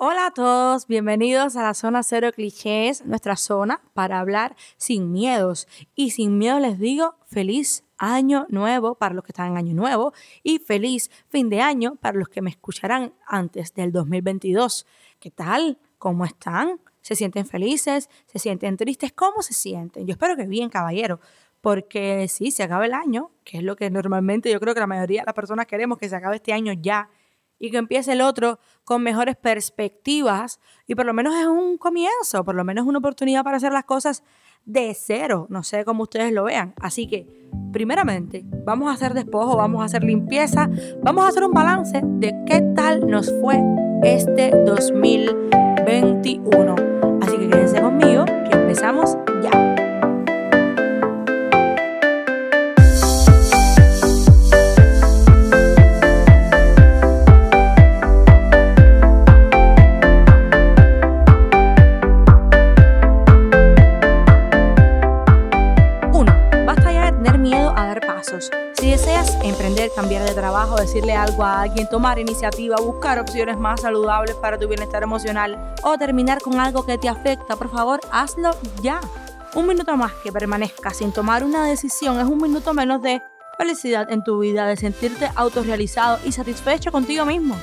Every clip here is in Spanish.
Hola a todos, bienvenidos a la zona cero clichés, nuestra zona para hablar sin miedos. Y sin miedo les digo feliz año nuevo para los que están en año nuevo y feliz fin de año para los que me escucharán antes del 2022. ¿Qué tal? ¿Cómo están? ¿Se sienten felices? ¿Se sienten tristes? ¿Cómo se sienten? Yo espero que bien, caballero, porque sí, se acaba el año, que es lo que normalmente yo creo que la mayoría de las personas queremos, que se acabe este año ya y que empiece el otro con mejores perspectivas y por lo menos es un comienzo, por lo menos una oportunidad para hacer las cosas de cero. No sé cómo ustedes lo vean. Así que, primeramente, vamos a hacer despojo, vamos a hacer limpieza, vamos a hacer un balance de qué tal nos fue este 2021. Así que quédense conmigo, que empezamos ya. Cambiar de trabajo, decirle algo a alguien, tomar iniciativa, buscar opciones más saludables para tu bienestar emocional o terminar con algo que te afecta, por favor, hazlo ya. Un minuto más que permanezca sin tomar una decisión es un minuto menos de felicidad en tu vida, de sentirte autorrealizado y satisfecho contigo mismo.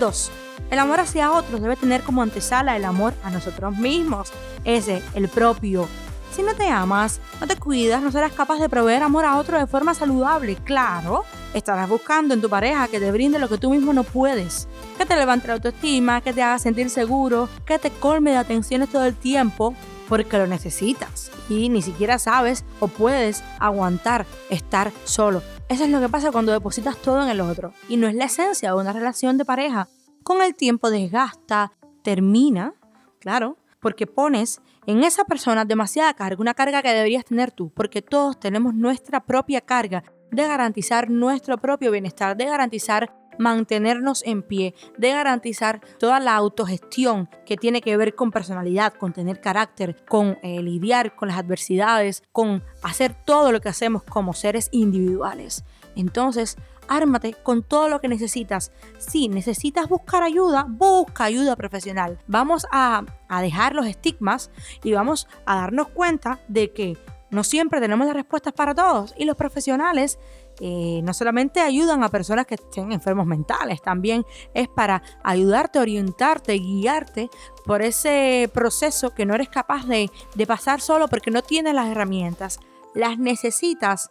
2. El amor hacia otros debe tener como antesala el amor a nosotros mismos, ese, el propio, si no te amas, no te cuidas, no serás capaz de proveer amor a otro de forma saludable. Claro, estarás buscando en tu pareja que te brinde lo que tú mismo no puedes. Que te levante la autoestima, que te haga sentir seguro, que te colme de atenciones todo el tiempo porque lo necesitas y ni siquiera sabes o puedes aguantar estar solo. Eso es lo que pasa cuando depositas todo en el otro y no es la esencia de una relación de pareja. Con el tiempo desgasta, termina, claro, porque pones en esa persona demasiada carga, una carga que deberías tener tú, porque todos tenemos nuestra propia carga de garantizar nuestro propio bienestar, de garantizar mantenernos en pie, de garantizar toda la autogestión que tiene que ver con personalidad, con tener carácter, con eh, lidiar con las adversidades, con hacer todo lo que hacemos como seres individuales. Entonces, ármate con todo lo que necesitas. Si necesitas buscar ayuda, busca ayuda profesional. Vamos a, dejar los estigmas y vamos a darnos cuenta de que no siempre tenemos las respuestas para todos y los profesionales eh, no solamente ayudan a personas que estén enfermos mentales, también es para ayudarte, orientarte, guiarte por ese proceso que no eres capaz de, de pasar solo porque no tienes las herramientas. Las necesitas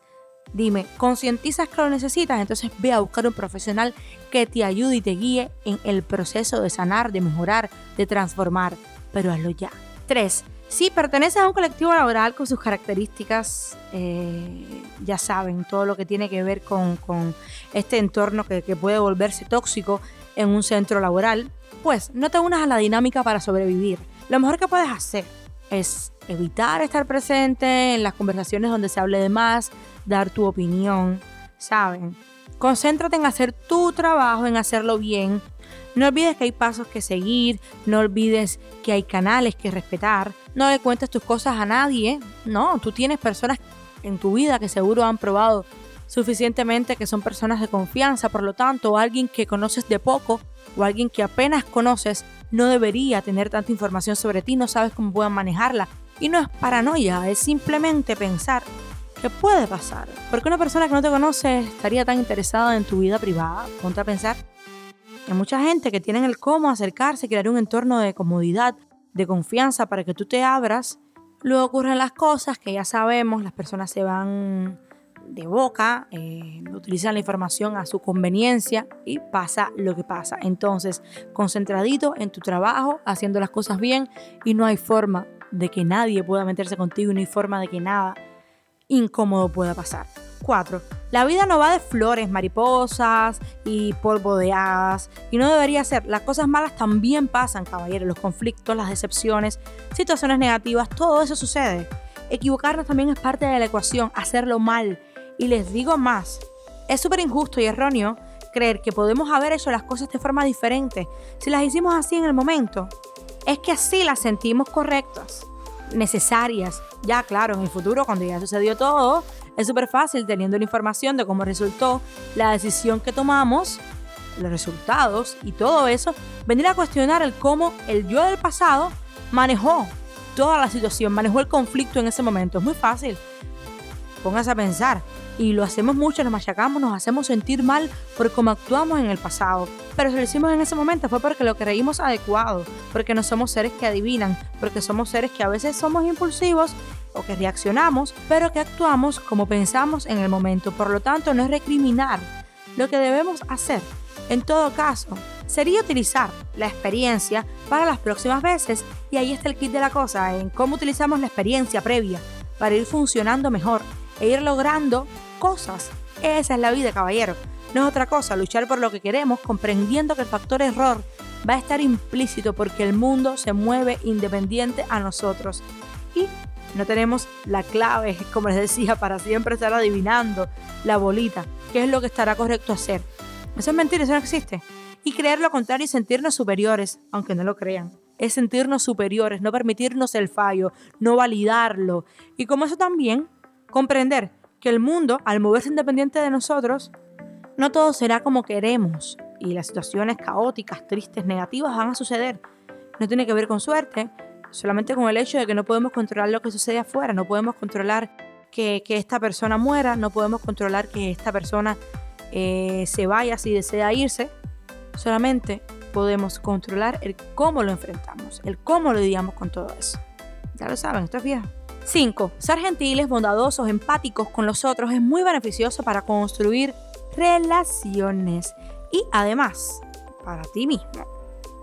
Dime, ¿concientizas que lo necesitas? Entonces ve a buscar un profesional que te ayude y te guíe en el proceso de sanar, de mejorar, de transformar. Pero hazlo ya. 3. Si perteneces a un colectivo laboral con sus características, eh, ya saben, todo lo que tiene que ver con, este entorno que, que puede volverse tóxico en un centro laboral, pues no te unas a la dinámica para sobrevivir. Lo mejor que puedes hacer es evitar estar presente en las conversaciones donde se hable de más, dar tu opinión, ¿saben? Concéntrate en hacer tu trabajo, en hacerlo bien. No olvides que hay pasos que seguir, no olvides que hay canales que respetar. No le cuentes tus cosas a nadie. No, tú tienes personas en tu vida que seguro han probado suficientemente que son personas de confianza, por lo tanto, alguien que conoces de poco o alguien que apenas conoces no debería tener tanta información sobre ti, no sabes cómo puedan manejarla. Y no es paranoia, es simplemente pensar que puede pasar. Porque una persona que no te conoce estaría tan interesada en tu vida privada. Ponte a pensar. Hay mucha gente que tiene el cómo acercarse, crear un entorno de comodidad, de confianza para que tú te abras. Luego ocurren las cosas que ya sabemos, las personas se van de boca, eh, utilizan la información a su conveniencia y pasa lo que pasa. Entonces, concentradito en tu trabajo, haciendo las cosas bien y no hay forma de que nadie pueda meterse contigo, no hay forma de que nada incómodo pueda pasar. 4. La vida no va de flores, mariposas y polvo de hadas. Y no debería ser. Las cosas malas también pasan, caballeros. Los conflictos, las decepciones, situaciones negativas, todo eso sucede. Equivocarnos también es parte de la ecuación. Hacerlo mal y les digo más, es súper injusto y erróneo creer que podemos haber hecho las cosas de forma diferente si las hicimos así en el momento. Es que así las sentimos correctas, necesarias. Ya, claro, en el futuro, cuando ya sucedió todo, es súper fácil teniendo la información de cómo resultó la decisión que tomamos, los resultados y todo eso, venir a cuestionar el cómo el yo del pasado manejó toda la situación, manejó el conflicto en ese momento. Es muy fácil. Póngase a pensar. Y lo hacemos mucho, nos machacamos, nos hacemos sentir mal por cómo actuamos en el pasado. Pero si lo hicimos en ese momento fue porque lo creímos adecuado, porque no somos seres que adivinan, porque somos seres que a veces somos impulsivos o que reaccionamos, pero que actuamos como pensamos en el momento. Por lo tanto, no es recriminar. Lo que debemos hacer, en todo caso, sería utilizar la experiencia para las próximas veces. Y ahí está el kit de la cosa, en cómo utilizamos la experiencia previa para ir funcionando mejor e ir logrando cosas. Esa es la vida, caballero. No es otra cosa, luchar por lo que queremos, comprendiendo que el factor error va a estar implícito porque el mundo se mueve independiente a nosotros. Y no tenemos la clave, como les decía, para siempre estar adivinando la bolita, qué es lo que estará correcto hacer. Eso es mentira, eso no existe. Y creer lo contrario y sentirnos superiores, aunque no lo crean. Es sentirnos superiores, no permitirnos el fallo, no validarlo. Y como eso también, comprender que el mundo, al moverse independiente de nosotros, no todo será como queremos y las situaciones caóticas, tristes, negativas van a suceder. No tiene que ver con suerte, solamente con el hecho de que no podemos controlar lo que sucede afuera, no podemos controlar que, esta persona muera, no podemos controlar que esta persona eh, se vaya si desea irse, solamente podemos controlar el cómo lo enfrentamos, el cómo lidiamos con todo eso. Ya lo saben, esto es viejo. 5. Ser gentiles, bondadosos, empáticos con los otros es muy beneficioso para construir relaciones y además para ti mismo.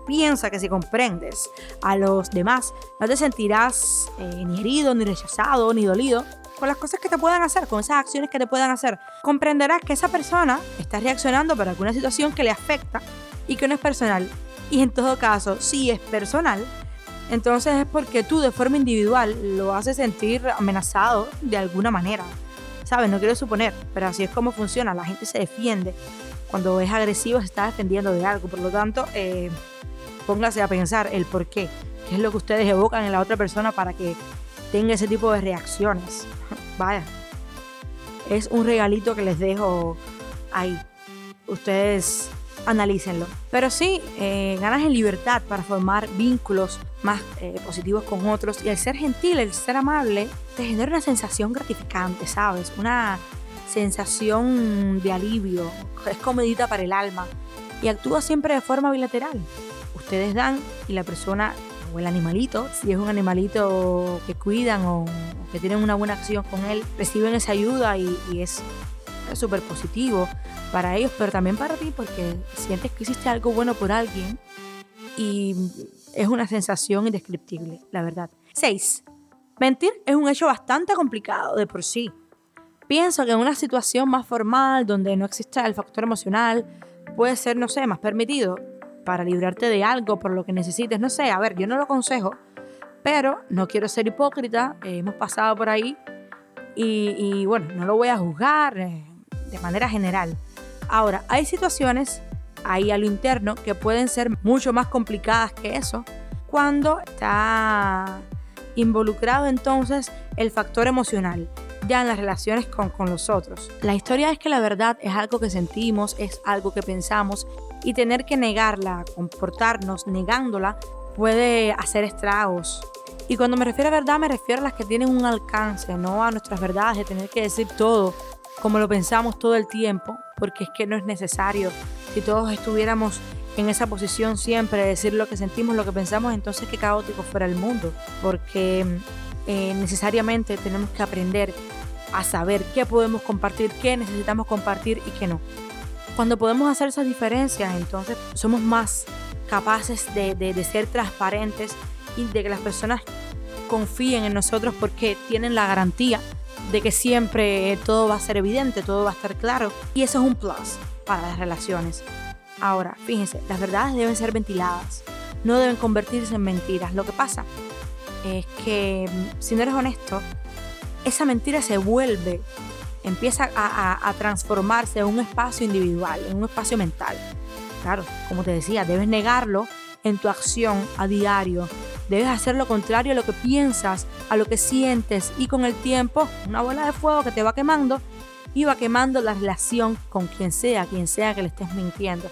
Piensa que si comprendes a los demás, no te sentirás eh, ni herido, ni rechazado, ni dolido con las cosas que te puedan hacer, con esas acciones que te puedan hacer. Comprenderás que esa persona está reaccionando para alguna situación que le afecta y que no es personal. Y en todo caso, si es personal, entonces es porque tú de forma individual lo haces sentir amenazado de alguna manera. ¿Sabes? No quiero suponer, pero así es como funciona. La gente se defiende. Cuando es agresivo se está defendiendo de algo. Por lo tanto, eh, póngase a pensar el por qué. ¿Qué es lo que ustedes evocan en la otra persona para que tenga ese tipo de reacciones? Vaya. Es un regalito que les dejo ahí. Ustedes analícenlo. Pero sí, eh, ganas en libertad para formar vínculos más eh, positivos con otros y el ser gentil, el ser amable, te genera una sensación gratificante, ¿sabes? Una sensación de alivio, es comedita para el alma y actúa siempre de forma bilateral. Ustedes dan y la persona o el animalito, si es un animalito que cuidan o, que tienen una buena acción con él, reciben esa ayuda y, y es súper positivo para ellos, pero también para ti, porque sientes que hiciste algo bueno por alguien y es una sensación indescriptible, la verdad. 6. Mentir es un hecho bastante complicado de por sí. Pienso que en una situación más formal, donde no exista el factor emocional, puede ser, no sé, más permitido para librarte de algo por lo que necesites. No sé, a ver, yo no lo aconsejo, pero no quiero ser hipócrita, hemos pasado por ahí y, bueno, no lo voy a juzgar. Eh, de manera general. Ahora, hay situaciones ahí a lo interno que pueden ser mucho más complicadas que eso cuando está involucrado entonces el factor emocional ya en las relaciones con, con los otros. La historia es que la verdad es algo que sentimos, es algo que pensamos y tener que negarla, comportarnos negándola puede hacer estragos. Y cuando me refiero a verdad me refiero a las que tienen un alcance, no a nuestras verdades de tener que decir todo como lo pensamos todo el tiempo, porque es que no es necesario. Si todos estuviéramos en esa posición siempre, de decir lo que sentimos, lo que pensamos, entonces qué caótico fuera el mundo, porque eh, necesariamente tenemos que aprender a saber qué podemos compartir, qué necesitamos compartir y qué no. Cuando podemos hacer esas diferencias, entonces somos más capaces de, de ser transparentes y de que las personas confíen en nosotros porque tienen la garantía de que siempre todo va a ser evidente, todo va a estar claro. Y eso es un plus para las relaciones. Ahora, fíjense, las verdades deben ser ventiladas, no deben convertirse en mentiras. Lo que pasa es que mm, si no eres honesto, esa mentira se vuelve, empieza a, a transformarse en un espacio individual, en un espacio mental. Claro, como te decía, debes negarlo en tu acción a diario, Debes hacer lo contrario a lo que piensas, a lo que sientes y con el tiempo una bola de fuego que te va quemando y va quemando la relación con quien sea, quien sea que le estés mintiendo.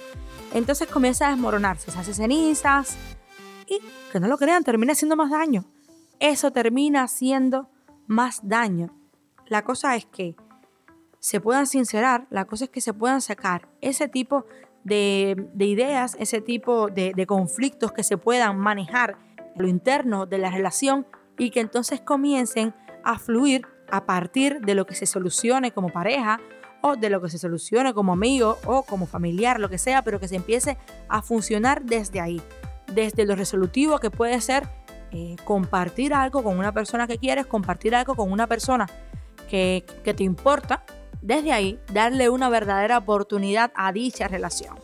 entonces comienza a desmoronarse, se hace cenizas y, que no lo crean, termina haciendo más daño. Eso termina haciendo más daño. La cosa es que se puedan sincerar, la cosa es que se puedan sacar ese tipo de, ideas, ese tipo de, de conflictos que se puedan manejar en lo interno de la relación y que entonces comiencen a fluir a partir de lo que se solucione como pareja o de lo que se solucione como amigo o como familiar, lo que sea, pero que se empiece a funcionar desde ahí, desde lo resolutivo que puede ser eh, compartir algo con una persona que quieres, compartir algo con una persona que, que te importa, desde ahí darle una verdadera oportunidad a dicha relación.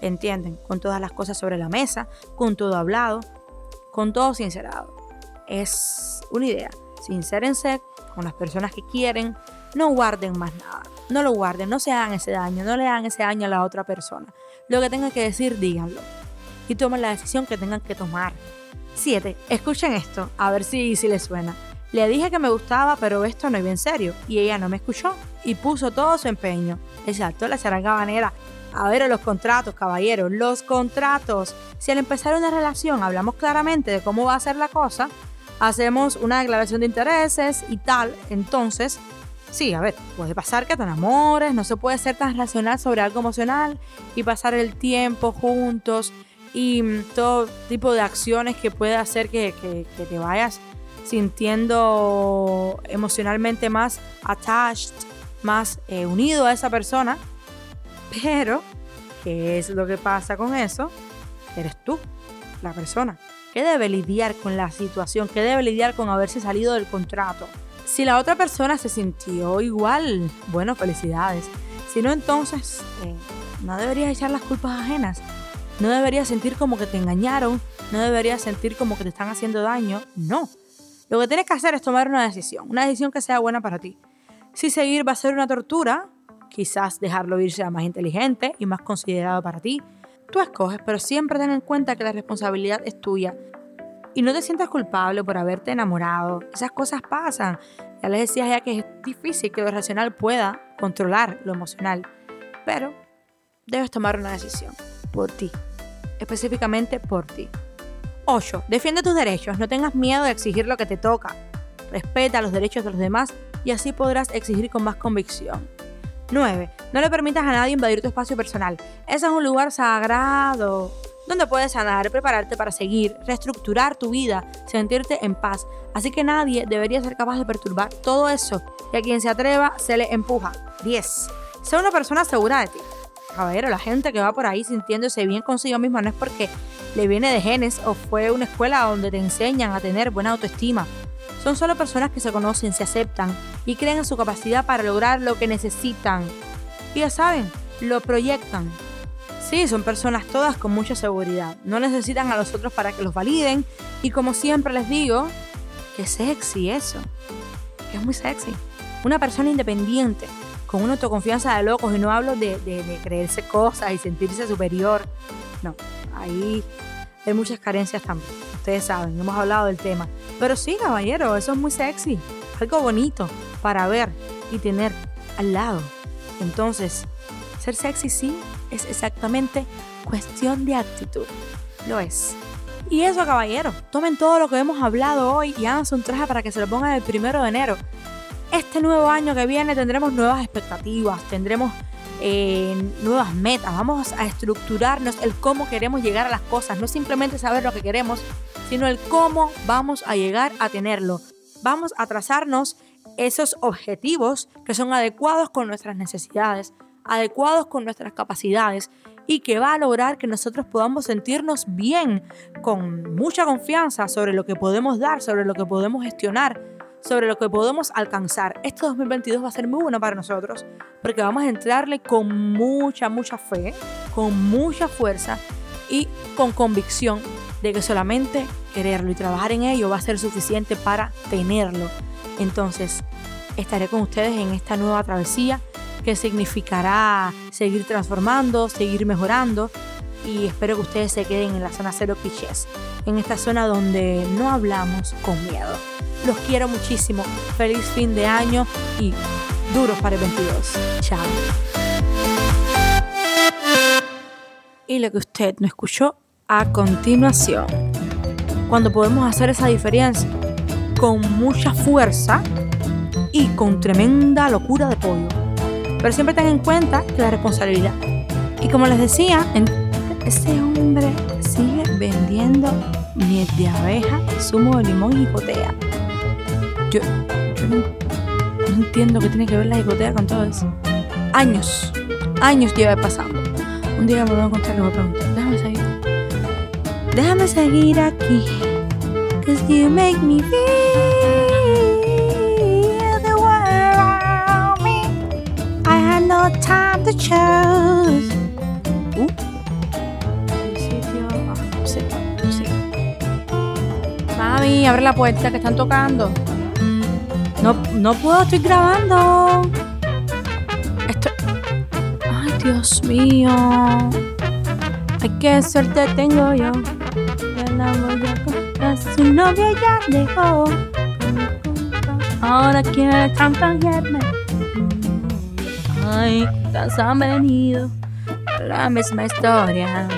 ¿Entienden? Con todas las cosas sobre la mesa, con todo hablado, con todo sincerado. Es una idea. Sincérense con las personas que quieren, no guarden más nada. No lo guarden, no se hagan ese daño, no le hagan ese daño a la otra persona. Lo que tengan que decir, díganlo. Y tomen la decisión que tengan que tomar. 7. Escuchen esto, a ver si, si les suena. Le dije que me gustaba, pero esto no iba en serio. Y ella no me escuchó y puso todo su empeño. Exacto, la charanga banera. A ver, los contratos, caballeros, los contratos. Si al empezar una relación hablamos claramente de cómo va a ser la cosa, hacemos una declaración de intereses y tal, entonces Sí, a ver, puede pasar que te enamores, no se puede ser tan racional sobre algo emocional y pasar el tiempo juntos y mm, todo tipo de acciones que puede hacer que, te vayas sintiendo emocionalmente más attached, más eh, unido a esa persona. Pero, ¿qué es lo que pasa con eso? Eres tú, la persona, que debe lidiar con la situación, que debe lidiar con haberse salido del contrato si la otra persona se sintió igual, bueno, felicidades. Si no, entonces eh, no deberías echar las culpas ajenas. No deberías sentir como que te engañaron. No deberías sentir como que te están haciendo daño. No. Lo que tienes que hacer es tomar una decisión. Una decisión que sea buena para ti. Si seguir va a ser una tortura, quizás dejarlo ir sea más inteligente y más considerado para ti. Tú escoges, pero siempre ten en cuenta que la responsabilidad es tuya y no te sientas culpable por haberte enamorado. Esas cosas pasan. Ya les decía ya que es difícil que lo racional pueda controlar lo emocional. Pero debes tomar una decisión por ti. Específicamente por ti. 8. Defiende tus derechos. No tengas miedo de exigir lo que te toca. Respeta los derechos de los demás y así podrás exigir con más convicción. 9. No le permitas a nadie invadir tu espacio personal. Ese es un lugar sagrado donde puedes sanar, prepararte para seguir, reestructurar tu vida, sentirte en paz. Así que nadie debería ser capaz de perturbar todo eso y a quien se atreva se le empuja. 10. Sé una persona segura de ti. Caballero, la gente que va por ahí sintiéndose bien consigo misma no es porque le viene de genes o fue una escuela donde te enseñan a tener buena autoestima. Son solo personas que se conocen, se aceptan y creen en su capacidad para lograr lo que necesitan. Y ya saben, lo proyectan. Sí, son personas todas con mucha seguridad. No necesitan a los otros para que los validen. Y como siempre les digo, que sexy eso. Que es muy sexy. Una persona independiente, con una autoconfianza de locos. Y no hablo de, de creerse cosas y sentirse superior. No, ahí hay muchas carencias también. Ustedes saben, hemos hablado del tema. Pero sí, caballero, eso es muy sexy. Algo bonito para ver y tener al lado. Entonces, ser sexy sí, es exactamente cuestión de actitud. Lo es. Y eso, caballero, tomen todo lo que hemos hablado hoy y háganse un traje para que se lo pongan el primero de enero. Este nuevo año que viene tendremos nuevas expectativas, tendremos nuevas metas, vamos a estructurarnos el cómo queremos llegar a las cosas, no simplemente saber lo que queremos, sino el cómo vamos a llegar a tenerlo. Vamos a trazarnos esos objetivos que son adecuados con nuestras necesidades, adecuados con nuestras capacidades y que va a lograr que nosotros podamos sentirnos bien, con mucha confianza sobre lo que podemos dar, sobre lo que podemos gestionar, sobre lo que podemos alcanzar. Este 2022 va a ser muy bueno para nosotros porque vamos a entrarle con mucha, mucha fe, con mucha fuerza y con convicción de que solamente quererlo y trabajar en ello va a ser suficiente para tenerlo. Entonces, estaré con ustedes en esta nueva travesía que significará seguir transformando, seguir mejorando y espero que ustedes se queden en la zona cero clichés, en esta zona donde no hablamos con miedo. Los quiero muchísimo, feliz fin de año y duros para el 22. Chao. y lo que usted no escuchó a continuación. Cuando podemos hacer esa diferencia con mucha fuerza y con tremenda locura de pollo. Pero siempre ten en cuenta la responsabilidad. Y como les decía, ese hombre sigue vendiendo miel de abeja, zumo de limón y jicotea. Yo, no, entiendo qué tiene que ver la jicotea con todo eso. Años, años lleva pasando. Un día me voy a encontrar y voy a preguntar, déjame seguir. Déjame seguir aquí. Cause you make me feel the world around me. I had no time to choose. Uh. Sitio. Sí, sí. Mami, abre la puerta que están tocando. No, no puedo, estoy grabando. Esto. Ay, Dios mío. Ay, qué suerte tengo yo. Ya la voy a contar. Su novia ya dejó. Ahora quiere chantajearme. Ay, todas han venido. La misma historia.